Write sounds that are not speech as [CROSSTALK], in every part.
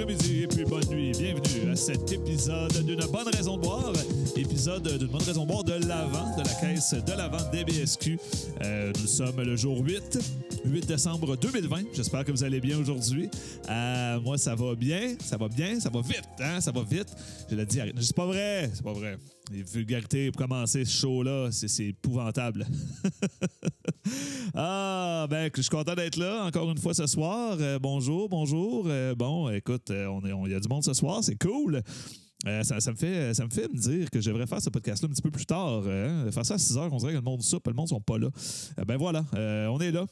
après-midi et puis bonne nuit. Bienvenue à cet épisode d'une bonne raison de boire. Épisode d'une bonne raison boire de l'avant, de la caisse de l'avant DBSQ. Euh, nous sommes le jour 8. 8 décembre 2020. J'espère que vous allez bien aujourd'hui. Euh, moi, ça va bien. Ça va bien. Ça va vite. Hein? Ça va vite. Je l'ai dit. C'est pas vrai. C'est pas vrai. Les vulgarités pour commencer ce show-là, c'est épouvantable. [LAUGHS] ah, ben, je suis content d'être là encore une fois ce soir. Euh, bonjour, bonjour. Euh, bon, écoute, il on y a du monde ce soir. C'est cool. Ça, me fait, ça me fait me dire que je devrais faire ce podcast-là un petit peu plus tard. Hein? Faire ça à 6 heures, on dirait que le monde soupe, le monde ne sont pas là. ben voilà, on est là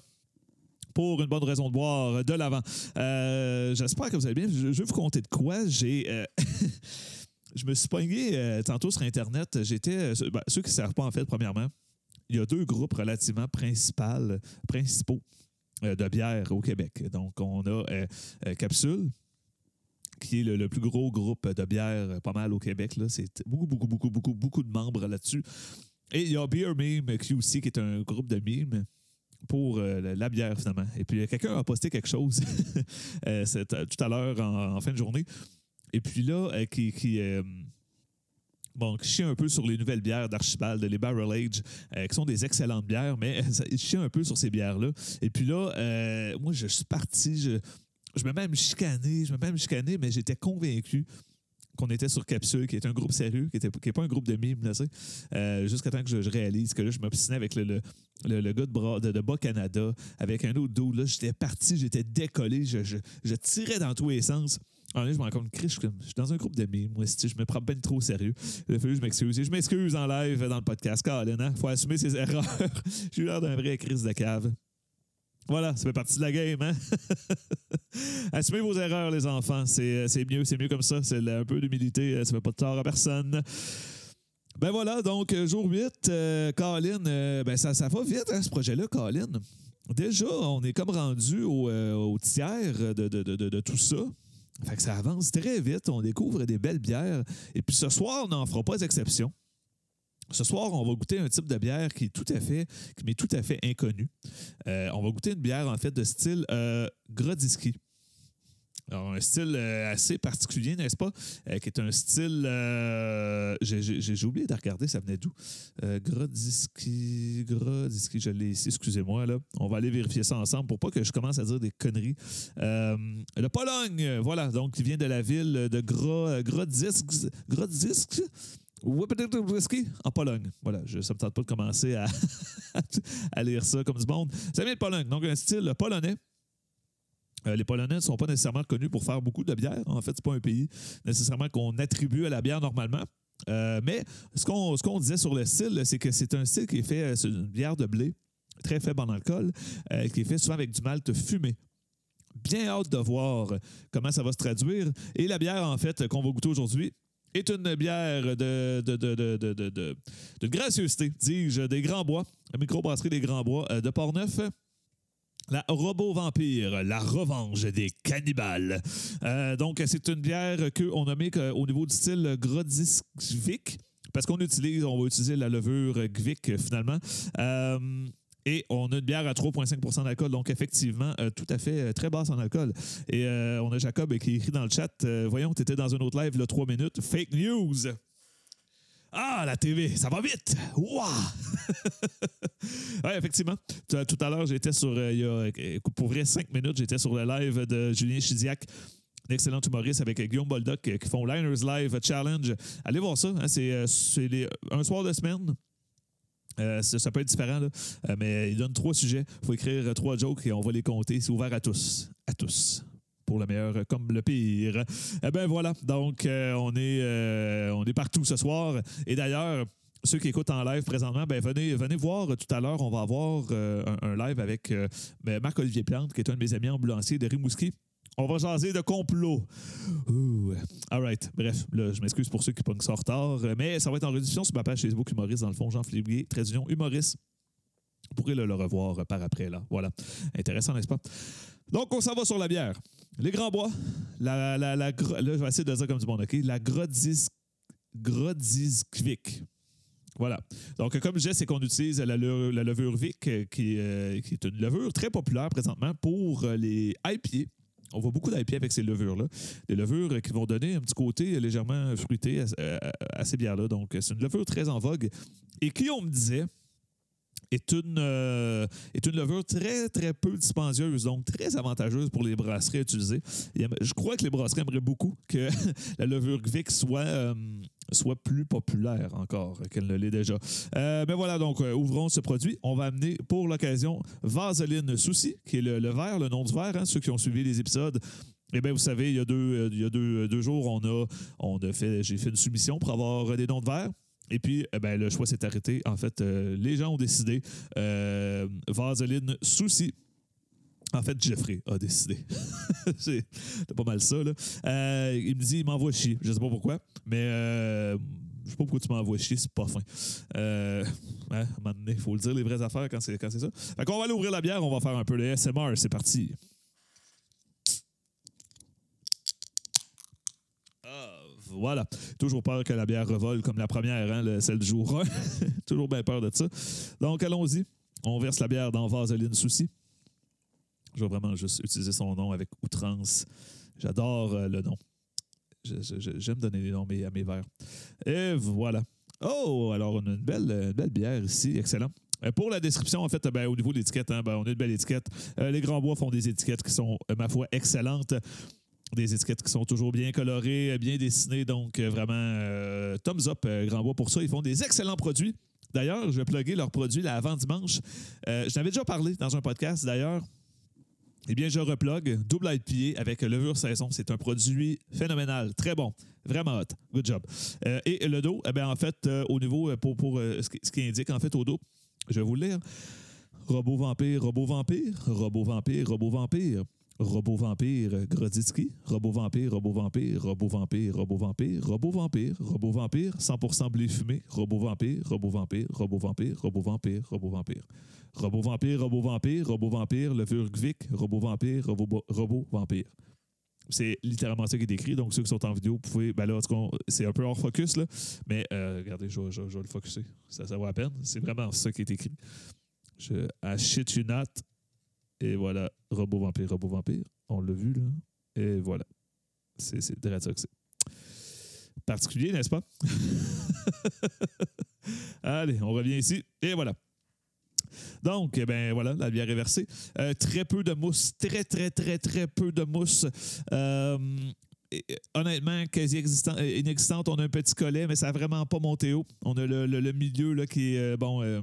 pour une bonne raison de boire de l'avant. Euh, j'espère que vous allez bien. Je, vais vous compter de quoi. J'ai. Euh, [LAUGHS] je me suis pogné euh, tantôt sur Internet. J'étais. Ben, ceux qui ne savent pas, en fait, premièrement, il y a deux groupes relativement principaux de bière au Québec. Donc, on a Capsule, qui est le, plus gros groupe de bière pas mal au Québec. C'est beaucoup, beaucoup, beaucoup, beaucoup, beaucoup de membres là-dessus. Et il y a Beer Meme QC, qui est un groupe de mimes pour euh, la bière, finalement. Et puis, quelqu'un a posté quelque chose [LAUGHS] euh, tout à l'heure en, fin de journée. Et puis là, euh, qui. qui bon, chie un peu sur les nouvelles bières d'Archibald, les Barrel Age, qui sont des excellentes bières, mais [LAUGHS] il chie un peu sur ces bières-là. Et puis là, moi, je suis parti, je, je me même chicané, je me même chicané, mais j'étais convaincu qu'on était sur Capsule, qui est un groupe sérieux, qui n'est pas un groupe de mimes, euh, jusqu'à temps que je, réalise que là, je m'obstinais avec le, le, le, gars de, de, Bas Canada, avec un autre dos. Là, j'étais parti, j'étais décollé, je, je, tirais dans tous les sens. En là, je me rends compte je, suis dans un groupe de mimes, moi, je me prends bien trop sérieux. Il a fallu que je m'excuse. Je m'excuse en live dans le podcast. Colin, hein? faut assumer ses erreurs. [LAUGHS] J'ai eu l'air d'un vrai crise de cave. Voilà, ça fait partie de la game, hein? [LAUGHS] Assumez vos erreurs, les enfants. C'est, mieux, c'est mieux comme ça. C'est un peu d'humilité. Ça fait pas de tort à personne. Ben voilà, donc jour 8, euh, Colin, euh, ben ça, ça va vite, hein, ce projet-là, Colin. Déjà, on est comme rendu au, euh, tiers de, de, tout ça. Fait que ça avance très vite, on découvre des belles bières. Et puis ce soir, on n'en fera pas exception. Ce soir, on va goûter un type de bière qui est tout à fait, m'est tout à fait inconnu. Euh, on va goûter une bière en fait de style euh, Alors, un style euh, assez particulier, n'est-ce pas? Euh, qui est un style. J'ai oublié de regarder, ça venait d'où? Grodiski. Grodiski, je l'ai ici, excusez-moi. là. On va aller vérifier ça ensemble pour pas que je commence à dire des conneries. le Pologne, voilà, donc qui vient de la ville de. Grodisk Whisky en Pologne. Voilà, je, ça me tente pas de commencer [LAUGHS] à, lire ça comme du monde. Ça vient de Pologne, donc un style polonais. Euh, les Polonais ne sont pas nécessairement connus pour faire beaucoup de bière. En fait, ce n'est pas un pays nécessairement qu'on attribue à la bière normalement. Euh, mais ce qu'on, ce qu'on disait sur le style, c'est que c'est un style qui est fait, euh, c'est une bière de blé, très faible en alcool, qui est fait souvent avec du malt fumé bien hâte de voir comment ça va se traduire. Et la bière, en fait, qu'on va goûter aujourd'hui, est une bière de, de, gracieuseté, dis-je, des Grands Bois, la microbrasserie des Grands Bois euh, de Portneuf. La Robot Vampire, la revanche des cannibales. Euh, donc, c'est une bière qu'on a mis au niveau du style Grodisvik, parce qu'on utilise, on va utiliser la levure Gvik finalement. Euh, et on a une bière à 3,5% d'alcool, donc effectivement, euh, tout à fait euh, très basse en alcool. Et euh, on a Jacob qui écrit dans le chat Voyons, tu étais dans un autre live, là, 3 minutes. Fake news ah, la TV, ça va vite! Waouh! [LAUGHS] oui, effectivement. Tout à l'heure, j'étais sur. il y a, pour vrai, 5 minutes, j'étais sur le live de Julien Chidiac un excellent humoriste avec Guillaume Boldoc qui font Liners Live Challenge. Allez voir ça. Hein, c'est un soir de semaine. Euh, ça, peut être différent, euh, mais il donne trois sujets. Il faut écrire trois jokes et on va les compter. C'est ouvert à tous. À tous. Pour le meilleur comme le pire. Eh bien voilà. Donc, euh, on, est, on est partout ce soir. Et d'ailleurs, ceux qui écoutent en live présentement, ben venez, venez voir tout à l'heure. On va avoir un, live avec ben, Marc-Olivier Plante, qui est un de mes amis ambulanciers de Rimouski. On va jaser de complot. All right. Bref, là, je m'excuse pour ceux qui pognent ça en retard, mais ça va être en rediffusion sur ma page Facebook humoriste, dans le fond, Jean-Philippe Gué, très humoriste. Vous pourrez le, revoir par après, là. Voilà. Intéressant, n'est-ce pas? Donc, on s'en va sur la bière. Les Grands Bois, la, la, la, là, je vais essayer de dire comme du monde, OK? La Grodis. Voilà. Donc, comme je disais, c'est qu'on utilise la, levure Vic, qui, euh, qui, est une levure très populaire présentement pour les IPA on voit beaucoup d'IPA avec ces levures-là. Des levures qui vont donner un petit côté légèrement fruité à, ces bières-là. Donc, c'est une levure très en vogue. Et qui, on me disait, est une, euh, est une levure très, très peu dispendieuse, donc très avantageuse pour les brasseries à utiliser. Je crois que les brasseries aimeraient beaucoup que [LAUGHS] la levure Gvic soit, euh, soit plus populaire encore qu'elle ne l'est déjà. Euh, mais voilà, donc ouvrons ce produit. On va amener pour l'occasion Vaseline Souci, qui est le, verre, le nom du verre, hein, ceux qui ont suivi les épisodes. Eh bien, vous savez, il y a deux, il y a deux, deux jours, on a, on a fait, j'ai fait une soumission pour avoir des noms de verre. Et puis, eh ben, le choix s'est arrêté. En fait, euh, les gens ont décidé. Euh, Vaseline Souci. En fait, Jeffrey a décidé. [LAUGHS] c'est pas mal ça. Là. Euh, il me dit, il m'envoie chier. Je sais pas pourquoi, mais je sais pas pourquoi tu m'envoies chier, c'est pas fin. Hein, à un moment donné, il faut le dire, les vraies affaires quand c'est, quand c'est ça. Fait qu'on va aller ouvrir la bière, on va faire un peu de SMR. C'est parti. Voilà. Toujours peur que la bière revole comme la première, hein, celle du jour 1. [LAUGHS] Toujours bien peur de ça. Donc, allons-y. On verse la bière dans Vaseline Souci. Je vais vraiment juste utiliser son nom avec outrance. J'adore euh, le nom. J'aime donner des noms à mes verres. Et voilà. Oh, alors on a une belle, bière ici. Excellent. Euh, pour la description, en fait, ben, au niveau de l'étiquette, hein, ben, on a une belle étiquette. Euh, les Grands Bois font des étiquettes qui sont, ma foi, excellentes des étiquettes qui sont toujours bien colorées, bien dessinées. Donc, euh, vraiment, euh, thumbs up, euh, Grand Bois, pour ça. Ils font des excellents produits. D'ailleurs, je vais plugger leurs produits là, avant dimanche. je n'avais déjà parlé dans un podcast, d'ailleurs. Eh bien, je replug double IPA avec levure saison. C'est un produit phénoménal, très bon, vraiment hot. Good job. et le dos, eh bien, en fait, au niveau, pour, pour ce, ce, qui, indique en fait au dos, je vais vous le lire. Robot vampire, robot vampire, robot vampire, robot vampire. Robot vampire Grodzitsky, robot vampire, robot vampire, robot vampire, robot vampire, robot vampire, robot vampire, 100% blé fumé, robot vampire, robot vampire, robot vampire, robot vampire, robot vampire. Robot vampire, robot vampire, robot vampire, levure Gvic, robot vampire, robot, vampire. C'est littéralement ça qui est écrit. Donc, ceux qui sont en vidéo, vous pouvez. Ben là, c'est un peu hors focus, là. Mais euh, regardez, je, vais le focuser. Ça, vaut la peine. C'est vraiment ça qui est écrit. Je, I shit you et voilà, robot vampire, robot vampire. On l'a vu, là. Et voilà. C'est c'est. Particulier, n'est-ce pas? [LAUGHS] Allez, on revient ici. Et voilà. Donc, eh ben voilà, la bière est versée. Euh, très peu de mousse, très, très, très, très peu de mousse. Euh, honnêtement, quasi inexistante. On a un petit collet, mais ça n'a vraiment pas monté haut. On a le, milieu là, qui est, euh,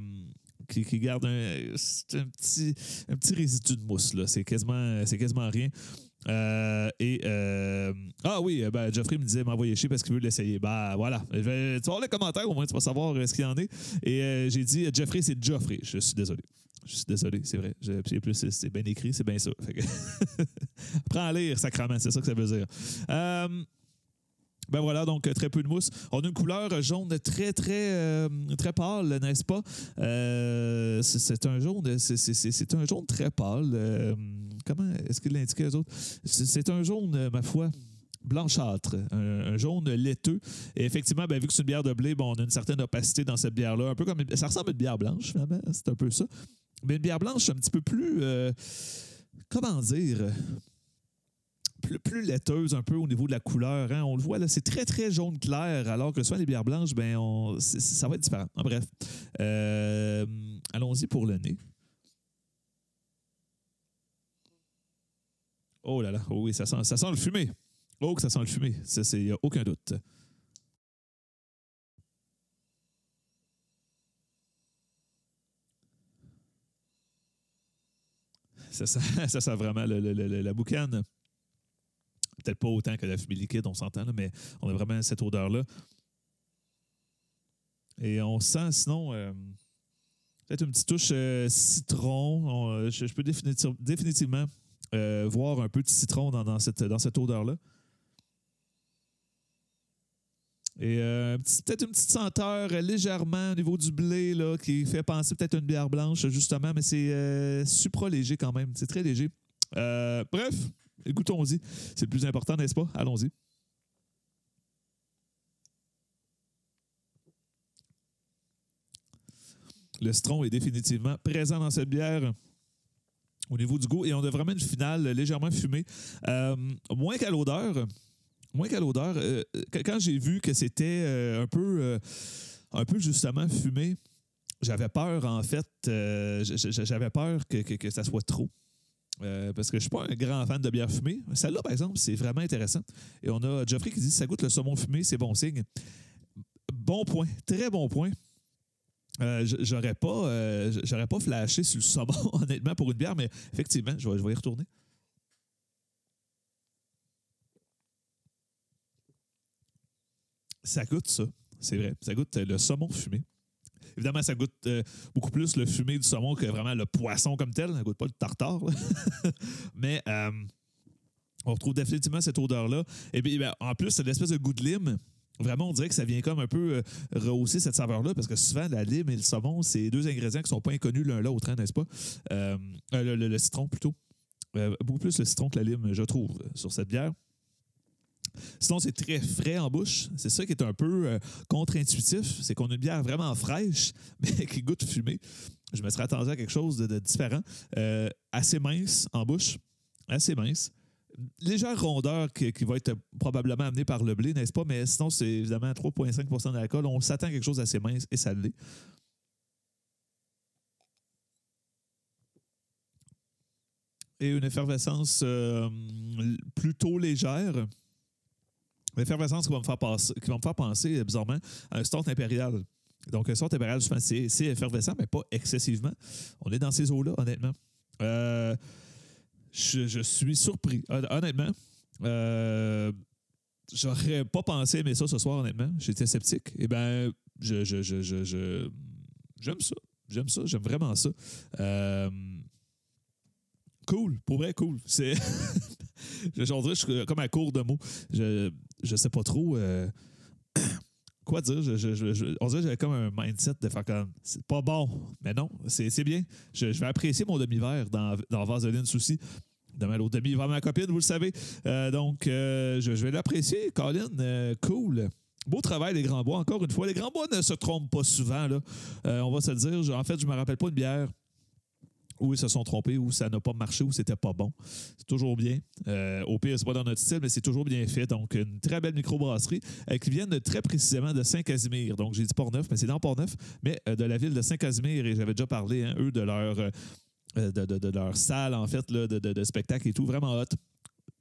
qui, garde un, un, petit, un petit résidu de mousse. Là. C'est, quasiment, c'est quasiment rien. Euh, et euh, ah oui, ben, Geoffrey me disait m'envoyer chier parce qu'il veut l'essayer. Bah voilà. tu vas voir les commentaires, au moins tu vas savoir euh, ce qu'il en est. Et j'ai dit Geoffrey, c'est Geoffrey. Je suis désolé. Je suis désolé, c'est vrai. plus, c'est, bien écrit, c'est bien ça. [LAUGHS] Prends à lire, sacrament, c'est ça que ça veut dire. Ben voilà, donc très peu de mousse. On a une couleur jaune très, très, euh, très pâle, n'est-ce pas? Euh, c'est un jaune, c'est un jaune très pâle. Euh, comment est-ce qu'il l'indique aux autres? C'est un jaune, ma foi, blanchâtre, un, jaune laiteux. Et effectivement, ben, vu que c'est une bière de blé, bon, on a une certaine opacité dans cette bière-là. Un peu comme ça ressemble à une bière blanche. C'est un peu ça. Mais une bière blanche, un petit peu plus. comment dire? Plus, laiteuse un peu au niveau de la couleur. Hein. On le voit là, c'est très très jaune clair, alors que soit les bières blanches, ben on, ça va être différent. En bref, euh, allons-y pour le nez. Oh là là, oh oui, ça sent, ça sent le fumé. Oh, que ça sent le fumé. Ça, c'est aucun doute. Ça sent, [LAUGHS] ça sent vraiment la boucane. Peut-être pas autant que la fumée liquide, on s'entend, mais on a vraiment cette odeur-là. Et on sent sinon euh, peut-être une petite touche euh, citron. Euh, je, peux définitivement voir un peu de citron dans, cette, dans cette odeur-là. Et peut-être une petite senteur légèrement au niveau du blé là, qui fait penser peut-être à une bière blanche, justement, mais c'est supra-léger quand même. C'est très léger. bref, Écoutons-y. C'est le plus important, n'est-ce pas? Allons-y. Le citron est définitivement présent dans cette bière. au niveau du goût. Et on a vraiment une finale légèrement fumée. Euh, moins qu'à l'odeur. Moins qu'à l'odeur. Euh, quand j'ai vu que c'était euh, un peu un peu justement fumé, j'avais peur, en fait, j'avais peur que, ça soit trop. Parce que je suis pas un grand fan de bière fumée. Celle-là, par exemple, c'est vraiment intéressant. Et on a Geoffrey qui dit ça goûte le saumon fumé, c'est bon signe. Bon point, très bon point. Euh, j'aurais pas, euh, j'aurais pas flashé sur le saumon, [LAUGHS] honnêtement, pour une bière, mais effectivement, je vais, je vais y retourner. Ça goûte ça, c'est vrai. Ça goûte le saumon fumé. Évidemment, ça goûte euh, beaucoup plus le fumé du saumon que vraiment le poisson comme tel. Ça goûte pas le tartare. [LAUGHS] mais on retrouve définitivement cette odeur-là. Et puis, ben, en plus, c'est l'espèce de goût de lime Vraiment, on dirait que ça vient comme un peu euh, rehausser cette saveur-là, parce que souvent, la lime et le saumon, c'est deux ingrédients qui ne sont pas inconnus l'un l'autre, hein, n'est-ce pas? Euh, euh, le, citron, plutôt. beaucoup plus le citron que la lime, je trouve, sur cette bière. Sinon, c'est très frais en bouche. C'est ça qui est un peu contre-intuitif. C'est qu'on a une bière vraiment fraîche, [LAUGHS] mais qui goûte fumée. Je me serais attendu à quelque chose de, différent. assez mince en bouche. Assez mince légère rondeur qui, va être probablement amenée par le blé, n'est-ce pas? Mais sinon, c'est évidemment 3,5% d'alcool. On s'attend à quelque chose d'assez mince et ça l'est. Et une effervescence euh, plutôt légère. Une effervescence qui va me faire, qui me faire penser, bizarrement, à un start impérial. Donc, un start impérial, c'est effervescent, mais pas excessivement. On est dans ces eaux-là, honnêtement. Euh, je, suis surpris, honnêtement. Euh, J'aurais pas pensé aimer ça ce soir, honnêtement. J'étais sceptique. Eh bien, je, je, je, j'aime ça. J'aime ça. J'aime vraiment ça. Euh, cool. Pour vrai, cool. C'est. [LAUGHS] je suis comme à court de mots. Je, je sais pas trop. Euh, [CLEARS THROAT] quoi dire? Je, on dirait que j'avais comme un mindset de faire comme c'est pas bon, mais non, c'est bien. Je, vais apprécier mon demi-verre dans, dans Vaseline Souci. Demain, l'autre demi va ma copine, vous le savez. Euh, donc, euh, je, vais l'apprécier, Colin. Cool. Beau travail, les Grands Bois. Encore une fois, les Grands Bois ne se trompent pas souvent. Là. on va se le dire. En fait, je ne me rappelle pas une bière où ils se sont trompés, où ça n'a pas marché, où c'était pas bon. C'est toujours bien. au pire, c'est pas dans notre style, mais c'est toujours bien fait. Donc, une très belle microbrasserie euh, qui vient très précisément de Saint-Casimir. Donc, j'ai dit Port-Neuf, mais c'est dans Port-Neuf, mais de la ville de Saint-Casimir. Et j'avais déjà parlé, hein, eux, de leur euh, de, leur salle, en fait, là, de, spectacle et tout. Vraiment hot.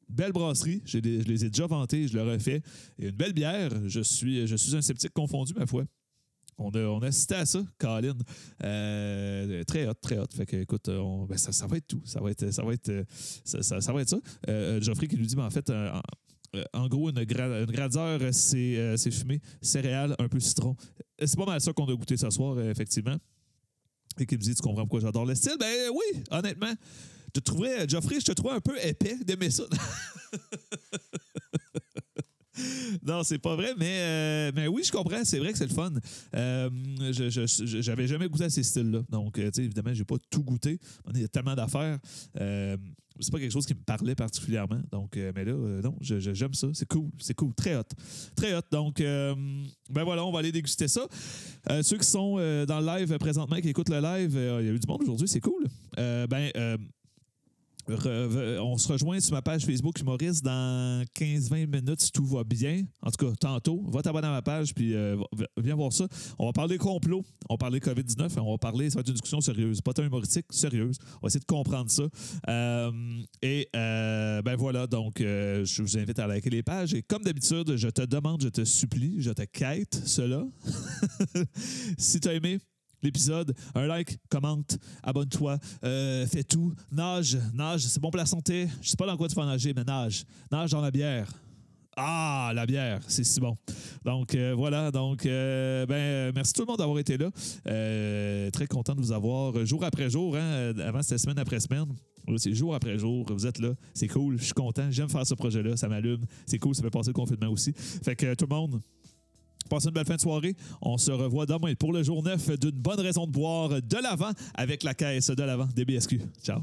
Belle brasserie, je les ai déjà vantés, je le refais. Et une belle bière, je suis, je suis un sceptique confondu, ma foi. On a, on a assisté à ça, Colin. Euh, très hot, très hot. Fait que, écoute, ben, ça, va être tout. Ça va être ça. Va être, ça, va être ça. Euh, Geoffrey qui nous dit, mais en fait, en, gros, une, une gradeur, c'est fumé, céréales, un peu citron. C'est pas mal ça qu'on a goûté ce soir, effectivement et qui me dit Tu comprends pourquoi j'adore le style? Ben oui, honnêtement. Je te trouvais, Geoffrey, je te trouvais un peu épais d'aimer ça. [LAUGHS] [LAUGHS] non, c'est pas vrai, mais, euh, mais oui, je comprends. C'est vrai que c'est le fun. Euh, je j'avais jamais goûté à ces styles-là. Donc, euh, tu sais, évidemment, j'ai pas tout goûté. Il y a tellement d'affaires. c'est pas quelque chose qui me parlait particulièrement. Donc, mais là, non, j'aime ça. C'est cool. C'est cool. Très hot. Très hot. Donc, ben voilà, on va aller déguster ça. ceux qui sont dans le live présentement, qui écoutent le live, il y a eu du monde aujourd'hui. C'est cool. ben, on se rejoint sur ma page Facebook humoriste dans 15-20 minutes si tout va bien. En tout cas, tantôt. Va t'abonner à ma page puis euh, viens voir ça. On va parler complot, on va parler COVID-19, on va parler, ça va être une discussion sérieuse, pas tant humoristique, sérieuse. On va essayer de comprendre ça. Euh, et euh, ben voilà, donc je vous invite à liker les pages. Et comme d'habitude, je te demande, je te supplie, je te quête cela. [LAUGHS] si tu as aimé, l'épisode. Un like, commente, abonne-toi, euh, fais tout. Nage, nage, c'est bon pour la santé. Je sais pas dans quoi tu vas nager, mais nage. Nage dans la bière. Ah, la bière, c'est si bon. Donc euh, voilà, donc euh, ben merci tout le monde d'avoir été là. très content de vous avoir jour après jour. Hein, avant c'était semaine après semaine. C'est jour après jour, vous êtes là, c'est cool, je suis content, j'aime faire ce projet-là, ça m'allume, c'est cool, ça fait passer le confinement aussi. Fait que tout le monde, Passez une belle fin de soirée. On se revoit demain pour le jour 9 d'une bonne raison de boire de l'avant avec la caisse de l'avant des BSQ. Ciao.